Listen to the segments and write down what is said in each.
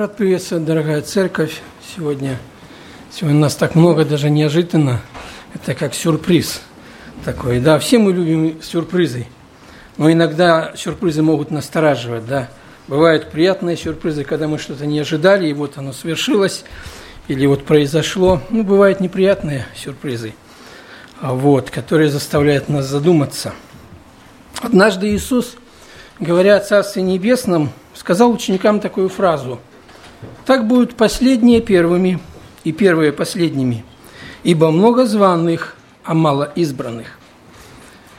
Рад приветствовать, дорогая церковь. Сегодня, сегодня нас так много, даже неожиданно. Это как сюрприз такой. Да, все мы любим сюрпризы. Но иногда сюрпризы могут настораживать, да. Бывают приятные сюрпризы, когда мы что-то не ожидали, и вот оно свершилось, или вот произошло. Ну, бывают неприятные сюрпризы, а вот, которые заставляют нас задуматься. Однажды Иисус, говоря о Царстве Небесном, сказал ученикам такую фразу – так будут последние первыми и первые последними, ибо много званых, а мало избранных.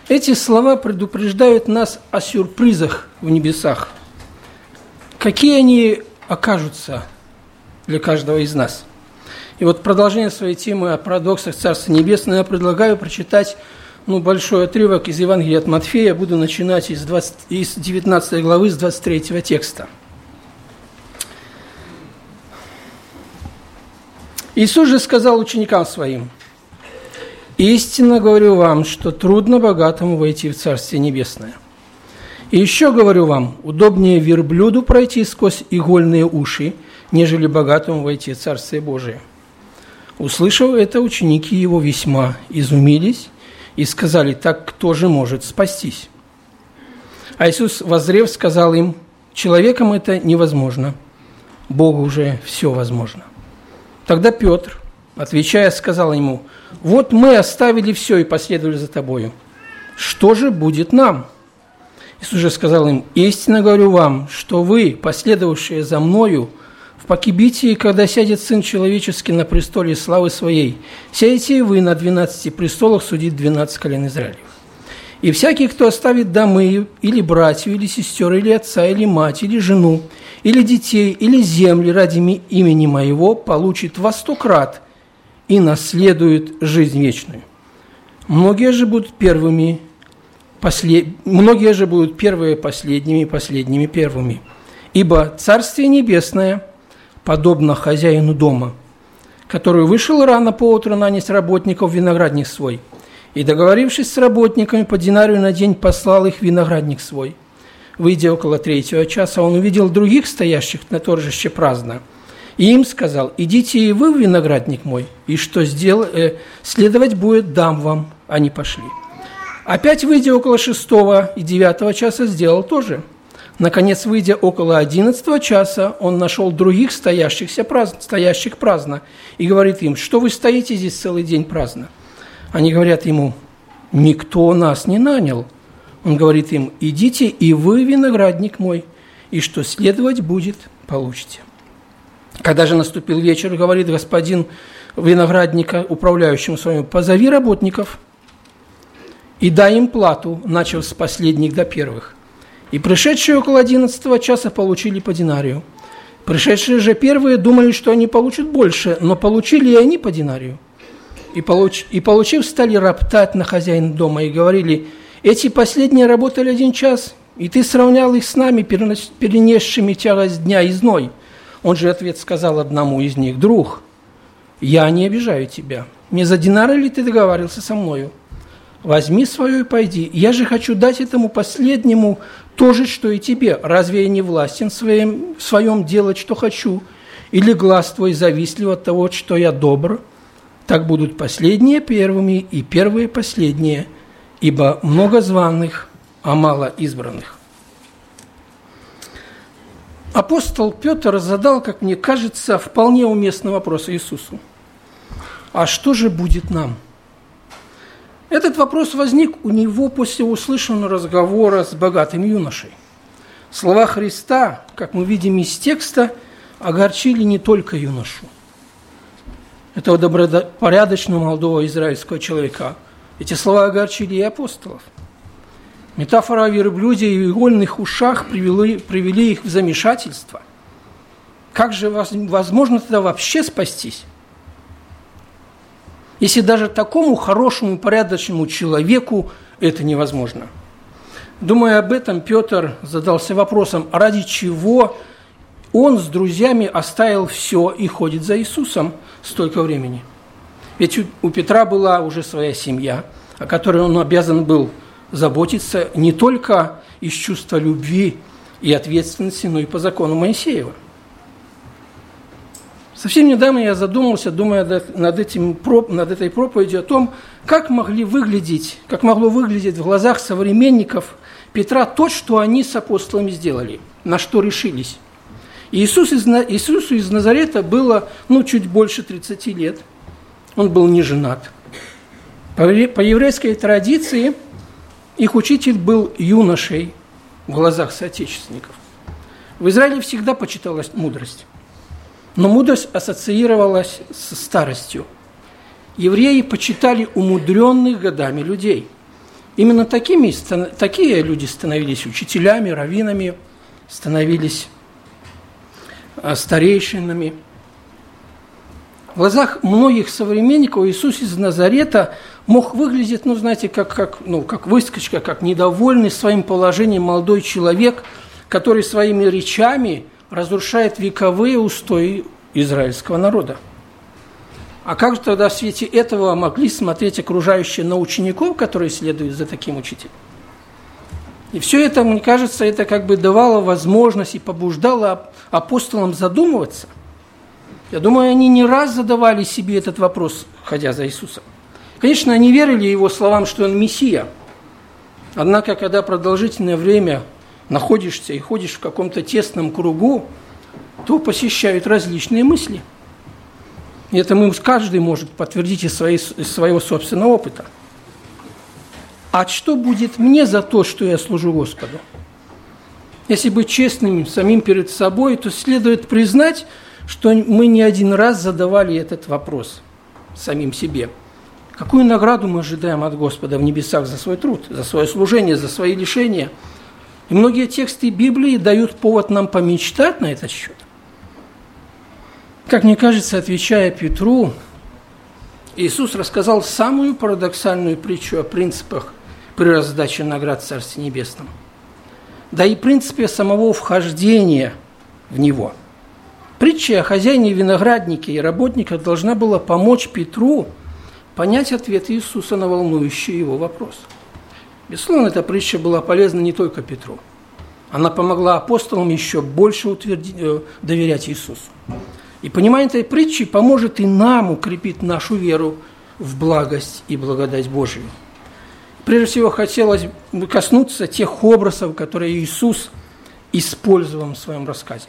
Эти слова предупреждают нас о сюрпризах в небесах. Какие они окажутся для каждого из нас? И вот продолжение своей темы о парадоксах Царства Небесного я предлагаю прочитать ну, большой отрывок из Евангелия от Матфея. Буду начинать из, 20, из 19 главы, с 23 текста – Иисус же сказал ученикам своим, «Истинно говорю вам, что трудно богатому войти в Царствие Небесное. И еще говорю вам, удобнее верблюду пройти сквозь игольные уши, нежели богатому войти в Царствие Божие». Услышав это, ученики его весьма изумились и сказали, «Так кто же может спастись?» А Иисус, возрев, сказал им, «Человеком это невозможно, Богу уже все возможно». Тогда Петр, отвечая, сказал ему, «Вот мы оставили все и последовали за тобою. Что же будет нам?» Иисус же сказал им, «Истинно говорю вам, что вы, последовавшие за мною, в покибитии, когда сядет Сын Человеческий на престоле славы Своей, сядете и вы на двенадцати престолах судить двенадцать колен Израилев. И всякий, кто оставит домы, или братью, или сестер, или отца, или мать, или жену, или детей, или земли ради имени моего, получит во сто крат и наследует жизнь вечную. Многие же будут первыми, послед... многие же будут первые последними, последними первыми. Ибо Царствие Небесное подобно хозяину дома, который вышел рано по утру нанять работников виноградник свой, и, договорившись с работниками по динарию на день, послал их виноградник свой – Выйдя около третьего часа, он увидел других стоящих на торжище праздно. И им сказал, идите и вы в виноградник мой, и что сдел... э, следовать будет, дам вам. Они пошли. Опять, выйдя около шестого и девятого часа, сделал то же. Наконец, выйдя около одиннадцатого часа, он нашел других стоящихся праздно, стоящих праздно и говорит им, что вы стоите здесь целый день праздно. Они говорят ему, никто нас не нанял. Он говорит им, идите и вы, виноградник мой, и что следовать будет, получите. Когда же наступил вечер, говорит господин виноградника, управляющему своим, позови работников и дай им плату, начав с последних до первых. И пришедшие около одиннадцатого часа получили по динарию. Пришедшие же первые думали, что они получат больше, но получили и они по динарию. И, получ, и получив, стали роптать на хозяина дома и говорили – эти последние работали один час, и ты сравнял их с нами, перенесшими тягость дня и зной. Он же ответ сказал одному из них, «Друг, я не обижаю тебя. Не за динары ли ты договаривался со мною? Возьми свое и пойди. Я же хочу дать этому последнему то же, что и тебе. Разве я не властен в своем, в своем делать, что хочу? Или глаз твой завистлив от того, что я добр? Так будут последние первыми и первые последние – ибо много званых, а мало избранных. Апостол Петр задал, как мне кажется, вполне уместный вопрос Иисусу. А что же будет нам? Этот вопрос возник у него после услышанного разговора с богатым юношей. Слова Христа, как мы видим из текста, огорчили не только юношу, этого добропорядочного молодого израильского человека – эти слова огорчили и апостолов. Метафора о и игольных ушах привели, привели их в замешательство. Как же возможно тогда вообще спастись? Если даже такому хорошему, порядочному человеку это невозможно. Думая об этом, Петр задался вопросом, ради чего он с друзьями оставил все и ходит за Иисусом столько времени – ведь у Петра была уже своя семья, о которой он обязан был заботиться не только из чувства любви и ответственности, но и по закону Моисеева. Совсем недавно я задумался, думая над, этим, над этой проповедью, о том, как могли выглядеть, как могло выглядеть в глазах современников Петра то, что они с апостолами сделали, на что решились. Иисус из, Иисусу из Назарета было ну, чуть больше 30 лет. Он был не женат. По, по еврейской традиции их учитель был юношей в глазах соотечественников. В Израиле всегда почиталась мудрость. Но мудрость ассоциировалась с старостью. Евреи почитали умудренных годами людей. Именно такими, такие люди становились учителями, раввинами, становились старейшинами. В глазах многих современников Иисус из Назарета мог выглядеть, ну, знаете, как, как, ну, как выскочка, как недовольный своим положением молодой человек, который своими речами разрушает вековые устои израильского народа. А как же тогда в свете этого могли смотреть окружающие на учеников, которые следуют за таким учителем? И все это, мне кажется, это как бы давало возможность и побуждало апостолам задумываться. Я думаю, они не раз задавали себе этот вопрос, ходя за Иисусом. Конечно, они верили его словам, что он Мессия. Однако, когда продолжительное время находишься и ходишь в каком-то тесном кругу, то посещают различные мысли. И это мы, каждый может подтвердить из, своей, из своего собственного опыта. А что будет мне за то, что я служу Господу? Если быть честным самим перед собой, то следует признать, что мы не один раз задавали этот вопрос самим себе. Какую награду мы ожидаем от Господа в небесах за свой труд, за свое служение, за свои лишения – и многие тексты Библии дают повод нам помечтать на этот счет. Как мне кажется, отвечая Петру, Иисус рассказал самую парадоксальную притчу о принципах при раздаче наград Царстве Небесном. Да и принципе самого вхождения в него. Притча о хозяине винограднике и работниках должна была помочь Петру понять ответ Иисуса на волнующий его вопрос – Безусловно, эта притча была полезна не только Петру. Она помогла апостолам еще больше утвердить, э, доверять Иисусу. И понимание этой притчи поможет и нам укрепить нашу веру в благость и благодать Божию. Прежде всего, хотелось бы коснуться тех образов, которые Иисус использовал в своем рассказе.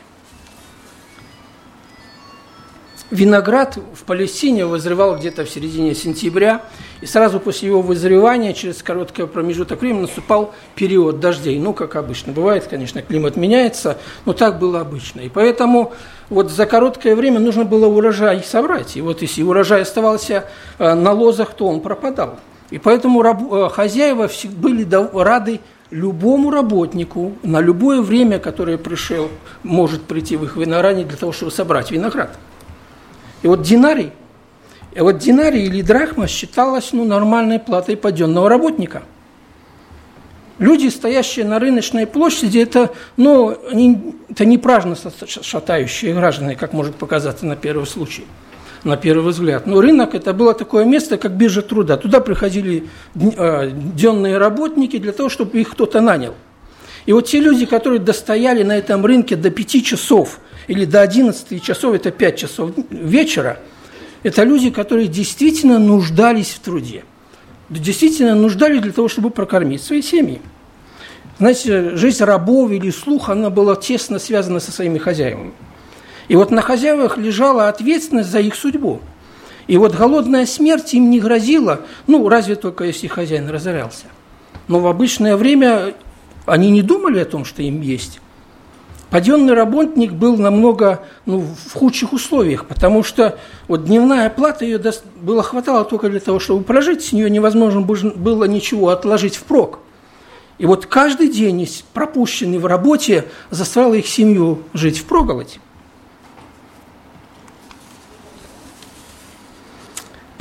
Виноград в Палестине вызревал где-то в середине сентября, и сразу после его вызревания, через короткий промежуток времени, наступал период дождей. Ну, как обычно бывает, конечно, климат меняется, но так было обычно. И поэтому вот за короткое время нужно было урожай собрать. И вот если урожай оставался э, на лозах, то он пропадал. И поэтому э, хозяева были рады любому работнику на любое время, которое пришел, может прийти в их виноградник для того, чтобы собрать виноград. И вот динарий, и вот динарий или драхма считалась ну, нормальной платой паденного работника. Люди, стоящие на рыночной площади, это, ну, они, это не праздно шатающие граждане, как может показаться на первый случай, на первый взгляд. Но рынок – это было такое место, как биржа труда. Туда приходили э, денные работники для того, чтобы их кто-то нанял. И вот те люди, которые достояли на этом рынке до 5 часов – или до 11 часов, это 5 часов вечера, это люди, которые действительно нуждались в труде. Действительно нуждались для того, чтобы прокормить свои семьи. Знаете, жизнь рабов или слух, она была тесно связана со своими хозяевами. И вот на хозяевах лежала ответственность за их судьбу. И вот голодная смерть им не грозила, ну, разве только если хозяин разорялся. Но в обычное время они не думали о том, что им есть. Паденный работник был намного ну, в худших условиях, потому что вот дневная плата ее до... было хватало только для того, чтобы прожить, с нее невозможно было ничего отложить впрок. И вот каждый день, пропущенный в работе, заставлял их семью жить в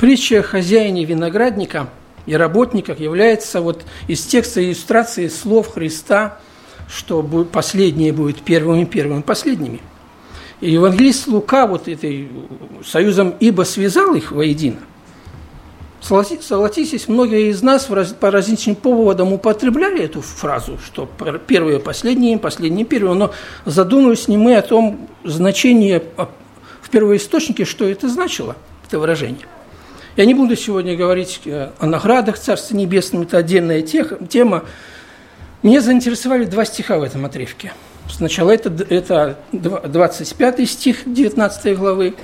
Притча о хозяине виноградника и работниках является вот из текста иллюстрации слов Христа – что последние будут первыми, первыми последними. И евангелист Лука вот этой союзом «ибо связал их воедино». Согласитесь, многие из нас по различным поводам употребляли эту фразу, что первые последние, последние первые, но задумывались не мы о том значении, первоисточнике, что это значило, это выражение. Я не буду сегодня говорить э, о наградах Царства Небесного, это отдельная тема. Меня заинтересовали два стиха в этом отрывке. Сначала это, это 25 стих 19 главы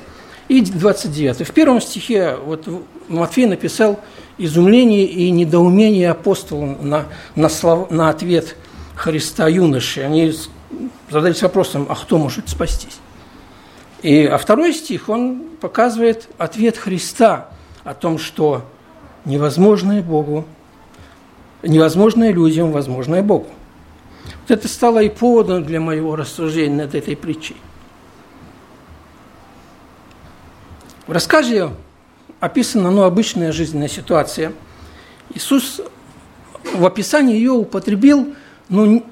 и 29. В первом стихе вот Матфей написал изумление и недоумение апостола на, на, слов, на ответ Христа юноши. Они задались вопросом, а кто может спастись? И, а второй стих, он показывает ответ Христа о том, что невозможное Богу, невозможное людям, возможное Богу. Вот это стало и поводом для моего рассуждения над этой притчей. В рассказе описана ну, обычная жизненная ситуация. Иисус в описании ее употребил ну,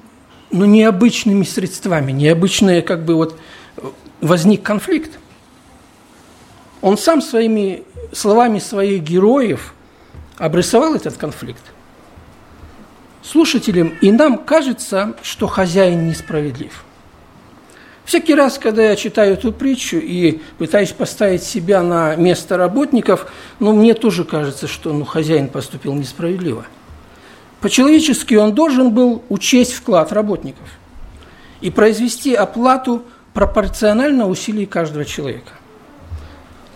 ну, необычными средствами, необычные, как бы вот возник конфликт. Он сам своими словами своих героев обрисовал этот конфликт. Слушателям и нам кажется, что хозяин несправедлив. Всякий раз, когда я читаю эту притчу и пытаюсь поставить себя на место работников, ну, мне тоже кажется, что ну, хозяин поступил несправедливо. По-человечески он должен был учесть вклад работников и произвести оплату пропорционально усилий каждого человека.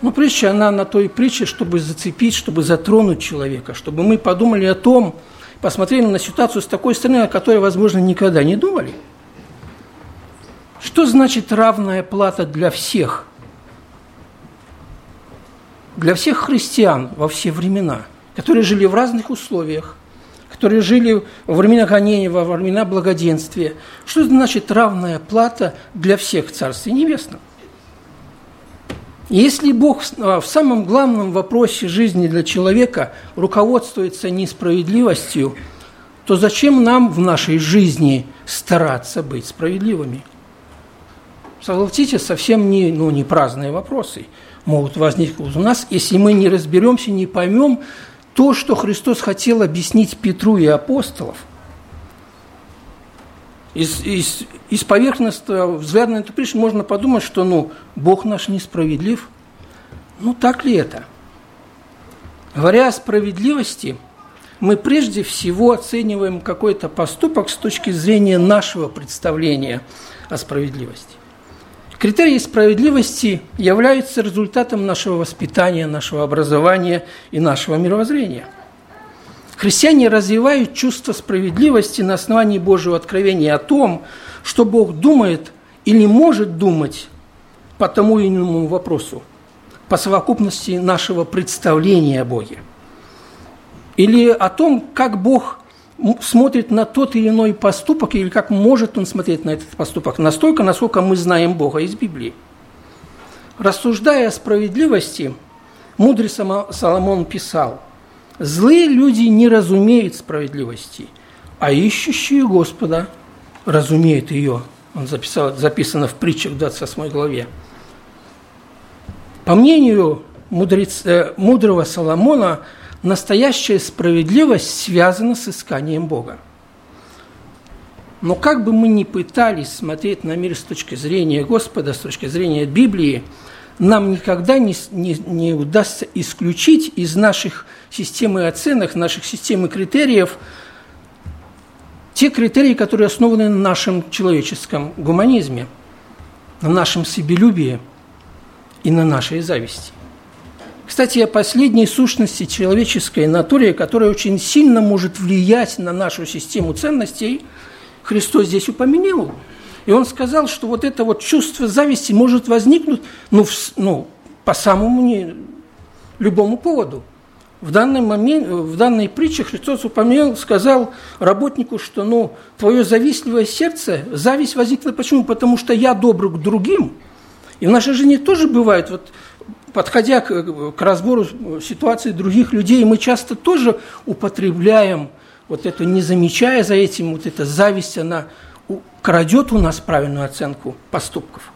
Но притча, она на той притче, чтобы зацепить, чтобы затронуть человека, чтобы мы подумали о том, посмотрели на ситуацию с такой стороны, о которой, возможно, никогда не думали. Что значит равная плата для всех? Для всех христиан во все времена, которые жили в разных условиях, которые жили во времена гонения, во времена благоденствия. Что значит равная плата для всех в Царстве Небесном? Если Бог в самом главном вопросе жизни для человека руководствуется несправедливостью, то зачем нам в нашей жизни стараться быть справедливыми? Согласитесь, совсем не, ну, не праздные вопросы могут возникнуть у нас, если мы не разберемся, не поймем то, что Христос хотел объяснить Петру и апостолов – из, из, из поверхностного взгляда на эту притчу можно подумать, что ну, Бог наш несправедлив. Ну, так ли это? Говоря о справедливости, мы прежде всего оцениваем какой-то поступок с точки зрения нашего представления о справедливости. Критерии справедливости являются результатом нашего воспитания, нашего образования и нашего мировоззрения – Христиане развивают чувство справедливости на основании Божьего откровения о том, что Бог думает или может думать по тому или иному вопросу, по совокупности нашего представления о Боге. Или о том, как Бог смотрит на тот или иной поступок, или как может Он смотреть на этот поступок, настолько, насколько мы знаем Бога из Библии. Рассуждая о справедливости, мудрый Соломон писал – Злые люди не разумеют справедливости, а ищущие Господа разумеют ее. Он записал, записано в притчах в 28 главе. По мнению мудрец, э, мудрого Соломона, настоящая справедливость связана с исканием Бога. Но как бы мы ни пытались смотреть на мир с точки зрения Господа, с точки зрения Библии – нам никогда не, не, не удастся исключить из наших системы оценок, наших системы критериев те критерии, которые основаны на нашем человеческом гуманизме, на нашем себелюбии и на нашей зависти. Кстати, о последней сущности человеческой натуре, которая очень сильно может влиять на нашу систему ценностей, Христос здесь упомянул – и он сказал, что вот это вот чувство зависти может возникнуть ну, в, ну, по самому не, любому поводу. В данный момент, в данной притче Христос упомянул, сказал работнику, что ну, твое завистливое сердце, зависть возникла почему? Потому что я добр к другим. И в нашей жизни тоже бывает, вот, подходя к, к разбору ситуации других людей, мы часто тоже употребляем вот это, не замечая за этим, вот эта зависть, она крадет у нас правильную оценку поступков.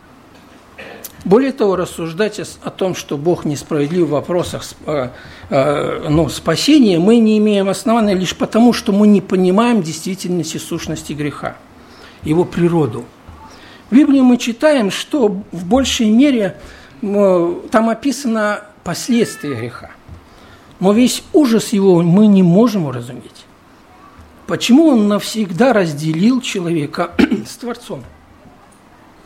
Более того, рассуждать о том, что Бог несправедлив в вопросах э, э, ну, спасения, мы не имеем основания лишь потому, что мы не понимаем действительности сущности греха, его природу. В Библии мы читаем, что в большей мере там описано последствия греха. Но весь ужас его мы не можем уразуметь. Почему он навсегда разделил человека с Творцом?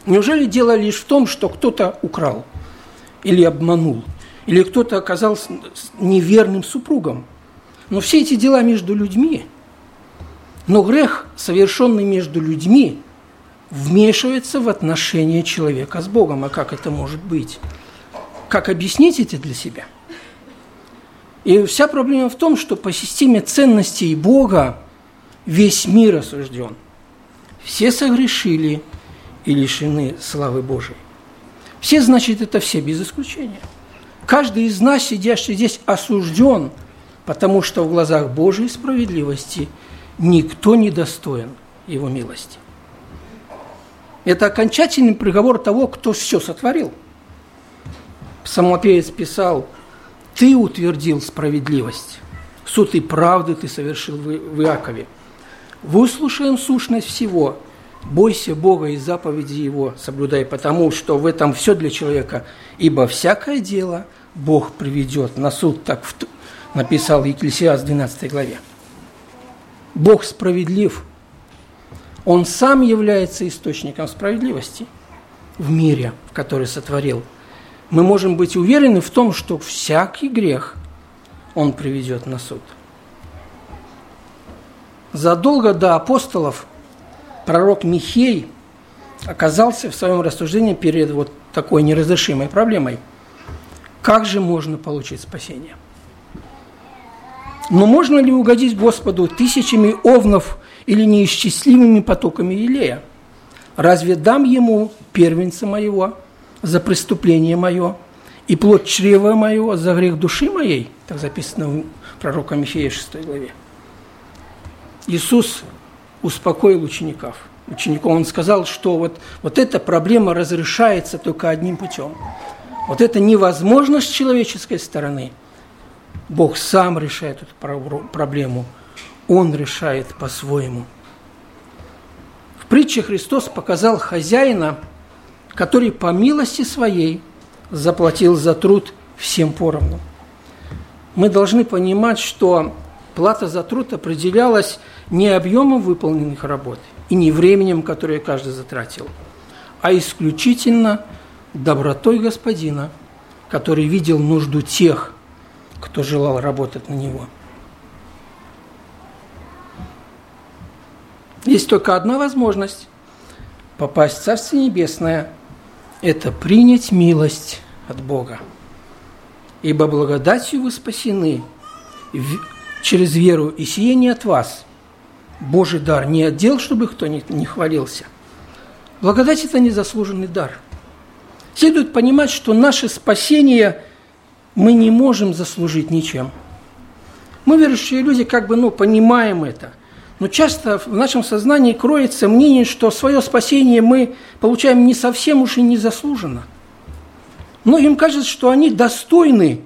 Неужели дело лишь в том, что кто-то украл или обманул, или кто-то оказался неверным супругом? Но все эти дела между людьми. Но грех, совершенный между людьми, вмешивается в отношения человека с Богом. А как это может быть? Как объяснить это для себя? И вся проблема в том, что по системе ценностей Бога весь мир осужден. Все согрешили и лишены славы Божией. Все, значит, это все, без исключения. Каждый из нас, сидящий здесь, осужден, потому что в глазах Божьей справедливости никто не достоин Его милости. Это окончательный приговор того, кто все сотворил. Псалмопевец писал, «Ты утвердил справедливость, суд и правды ты совершил в Иакове. Выслушаем сущность всего, бойся Бога и заповеди Его, соблюдай, потому что в этом все для человека, ибо всякое дело Бог приведет на суд, так написал Екклесиас в 12 главе. Бог справедлив – он сам является источником справедливости в мире, в который сотворил. Мы можем быть уверены в том, что всякий грех он приведет на суд. Задолго до апостолов пророк Михей оказался в своем рассуждении перед вот такой неразрешимой проблемой. Как же можно получить спасение? Но можно ли угодить Господу тысячами овнов или неисчислимыми потоками Илея? Разве дам ему первенца моего за преступление мое и плод чрева моего за грех души моей? Так записано в пророка Михея 6 главе. Иисус успокоил учеников. Учеников он сказал, что вот, вот эта проблема разрешается только одним путем. Вот это невозможно с человеческой стороны. Бог сам решает эту проблему – он решает по-своему. В притче Христос показал хозяина, который по милости своей заплатил за труд всем поровну. Мы должны понимать, что плата за труд определялась не объемом выполненных работ и не временем, которое каждый затратил, а исключительно добротой Господина, который видел нужду тех, кто желал работать на него – Есть только одна возможность попасть в Царство Небесное – это принять милость от Бога. Ибо благодатью вы спасены через веру, и сие не от вас. Божий дар не отдел, чтобы кто не, не хвалился. Благодать – это незаслуженный дар. Следует понимать, что наше спасение мы не можем заслужить ничем. Мы, верующие люди, как бы ну, понимаем это – но часто в нашем сознании кроется мнение, что свое спасение мы получаем не совсем уж и незаслуженно. Но им кажется, что они достойны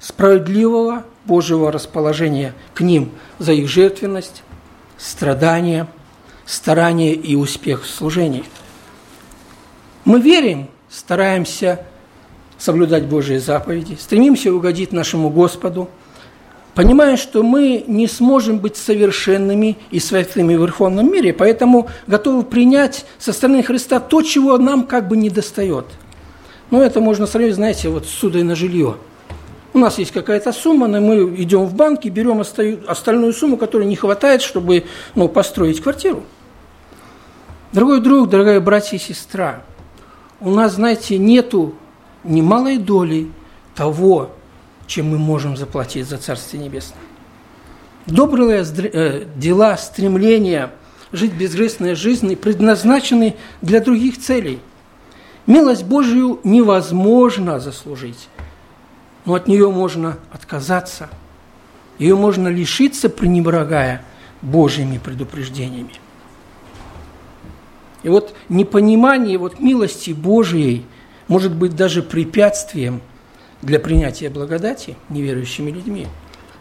справедливого Божьего расположения к ним за их жертвенность, страдания, старание и успех в служении. Мы верим, стараемся соблюдать Божьи заповеди, стремимся угодить нашему Господу – понимая, что мы не сможем быть совершенными и святыми в верховном мире, поэтому готовы принять со стороны Христа то, чего нам как бы не достает. Ну, это можно сравнить, знаете, вот с судой на жилье. У нас есть какая-то сумма, но мы идем в банк и берем остальную сумму, которой не хватает, чтобы ну, построить квартиру. Дорогой друг, дорогая братья и сестра, у нас, знаете, нету ни малой доли того, чем мы можем заплатить за Царствие Небесное. Добрые э, дела, стремления жить безгрешной жизнью предназначены для других целей. Милость Божию невозможно заслужить, но от нее можно отказаться. Ее можно лишиться, пренебрегая Божьими предупреждениями. И вот непонимание вот милости Божией может быть даже препятствием для принятия благодати неверующими людьми.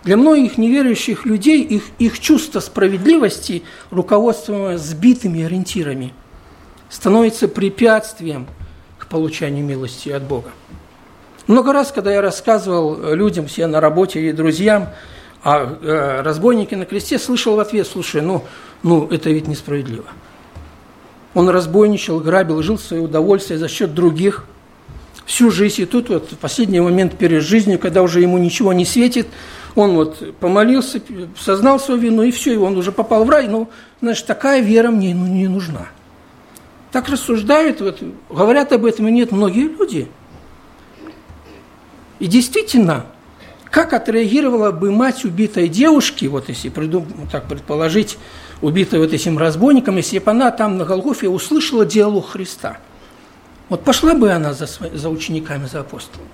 Для многих неверующих людей их, их чувство справедливости, руководствуемое сбитыми ориентирами, становится препятствием к получению милости от Бога. Много раз, когда я рассказывал людям, все на работе и друзьям, о э, разбойнике на кресте, слышал в ответ, слушай, ну, ну это ведь несправедливо. Он разбойничал, грабил, жил в свое удовольствие за счет других всю жизнь. И тут вот в последний момент перед жизнью, когда уже ему ничего не светит, он вот помолился, сознал свою вину, и все, и он уже попал в рай. Ну, значит, такая вера мне ну, не нужна. Так рассуждают, вот, говорят об этом и нет многие люди – и действительно, как отреагировала бы мать убитой девушки, вот если придум, так предположить, убитой вот этим разбойником, если бы она там на Голгофе услышала диалог Христа? Вот пошла бы она за, за учениками, за апостолами.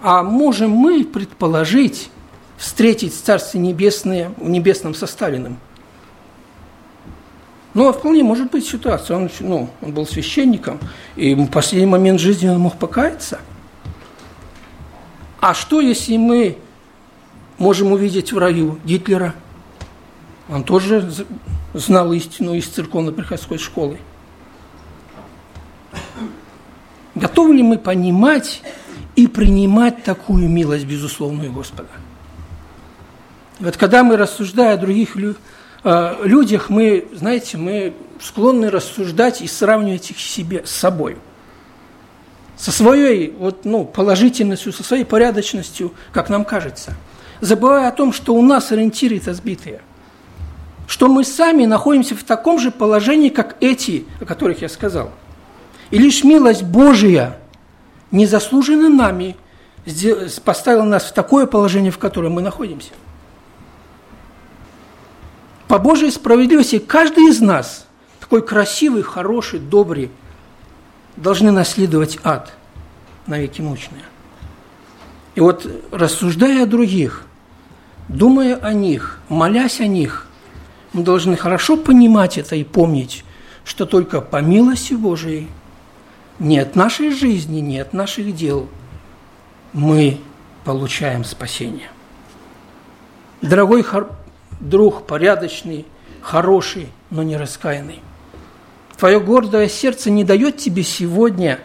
А можем мы предположить, встретить Царствие Небесное в небесном составленном – ну, а вполне может быть ситуация. Он, ну, он был священником, и в последний момент жизни он мог покаяться. А что, если мы можем увидеть в раю Гитлера? Он тоже знал истину из церковно-приходской школы. Готовы ли мы понимать и принимать такую милость безусловную Господа? вот когда мы, рассуждая о других людях, Э, людях мы, знаете, мы склонны рассуждать и сравнивать их себе с собой. Со своей вот, ну, положительностью, со своей порядочностью, как нам кажется. Забывая о том, что у нас ориентиры сбитые. Что мы сами находимся в таком же положении, как эти, о которых я сказал. И лишь милость Божия, незаслуженно нами, поставила нас в такое положение, в котором мы находимся по Божьей справедливости каждый из нас, такой красивый, хороший, добрый, должны наследовать ад на веки мучные. И вот рассуждая о других, думая о них, молясь о них, мы должны хорошо понимать это и помнить, что только по милости Божией, не от нашей жизни, не от наших дел мы получаем спасение. Дорогой друг порядочный, хороший, но не раскаянный. Твое гордое сердце не дает тебе сегодня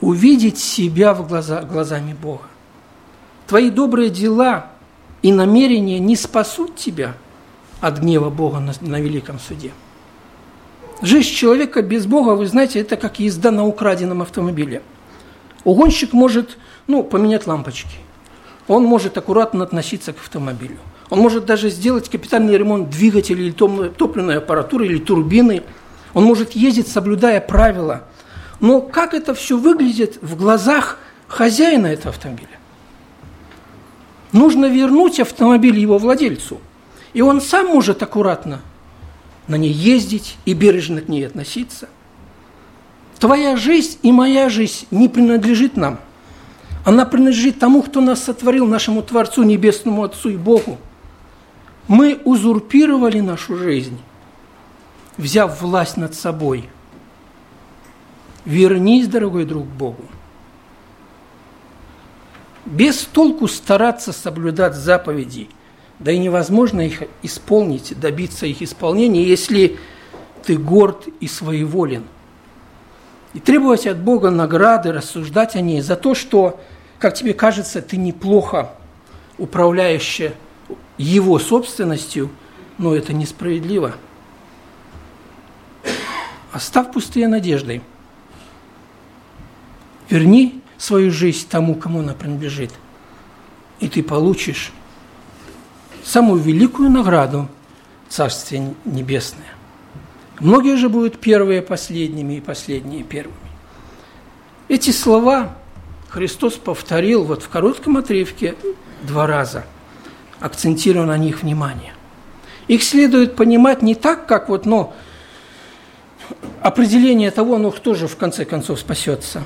увидеть себя в глаза, глазами Бога. Твои добрые дела и намерения не спасут тебя от гнева Бога на, на великом суде. Жизнь человека без Бога, вы знаете, это как езда на украденном автомобиле. Угонщик может ну, поменять лампочки. Он может аккуратно относиться к автомобилю. Он может даже сделать капитальный ремонт двигателя или топливной аппаратуры, или турбины. Он может ездить, соблюдая правила. Но как это все выглядит в глазах хозяина этого автомобиля? Нужно вернуть автомобиль его владельцу. И он сам может аккуратно на ней ездить и бережно к ней относиться. Твоя жизнь и моя жизнь не принадлежит нам. Она принадлежит тому, кто нас сотворил, нашему Творцу, Небесному Отцу и Богу мы узурпировали нашу жизнь, взяв власть над собой. Вернись, дорогой друг, Богу. Без толку стараться соблюдать заповеди, да и невозможно их исполнить, добиться их исполнения, если ты горд и своеволен. И требовать от Бога награды, рассуждать о ней за то, что, как тебе кажется, ты неплохо управляющая его собственностью, но это несправедливо. Оставь пустые надежды. Верни свою жизнь тому, кому она принадлежит, и ты получишь самую великую награду Царствие Небесное. Многие же будут первые последними и последние первыми. Эти слова Христос повторил вот в коротком отрывке два раза – акцентируя на них внимание. Их следует понимать не так, как вот, ну, определение того, ну, кто же в конце концов спасется.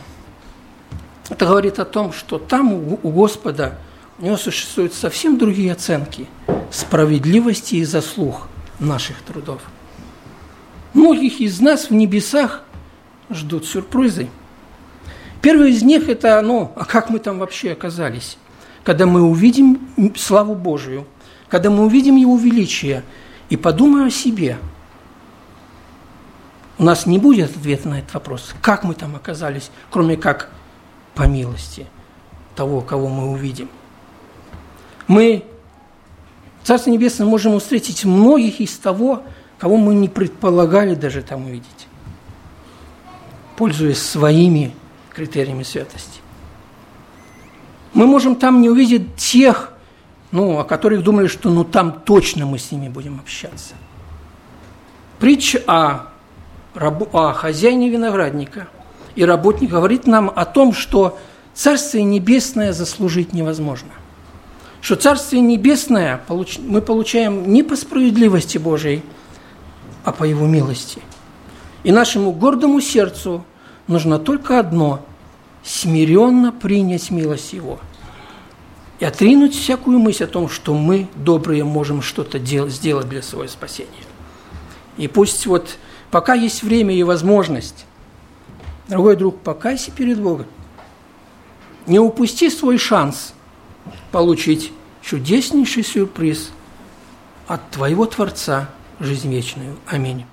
Это говорит о том, что там у Господа у него существуют совсем другие оценки справедливости и заслуг наших трудов. Многих из нас в небесах ждут сюрпризы. Первый из них – это, ну, а как мы там вообще оказались? Когда мы увидим славу Божию, когда мы увидим Его величие и подумаем о себе. у нас не будет ответа на этот вопрос, как мы там оказались, кроме как по милости того, кого мы увидим. Мы в Царстве Небесном можем встретить многих из того, кого мы не предполагали даже там увидеть, пользуясь своими критериями святости. Мы можем там не увидеть тех, ну, о которых думали, что ну там точно мы с ними будем общаться. Притча о, о хозяине виноградника и работник говорит нам о том, что Царствие Небесное заслужить невозможно. Что Царствие Небесное мы получаем не по справедливости Божией, а по Его милости. И нашему гордому сердцу нужно только одно – смиренно принять милость Его и отринуть всякую мысль о том, что мы, добрые, можем что-то сделать для своего спасения. И пусть вот пока есть время и возможность, дорогой друг, покайся перед Богом. Не упусти свой шанс получить чудеснейший сюрприз от твоего Творца – жизнь вечную. Аминь.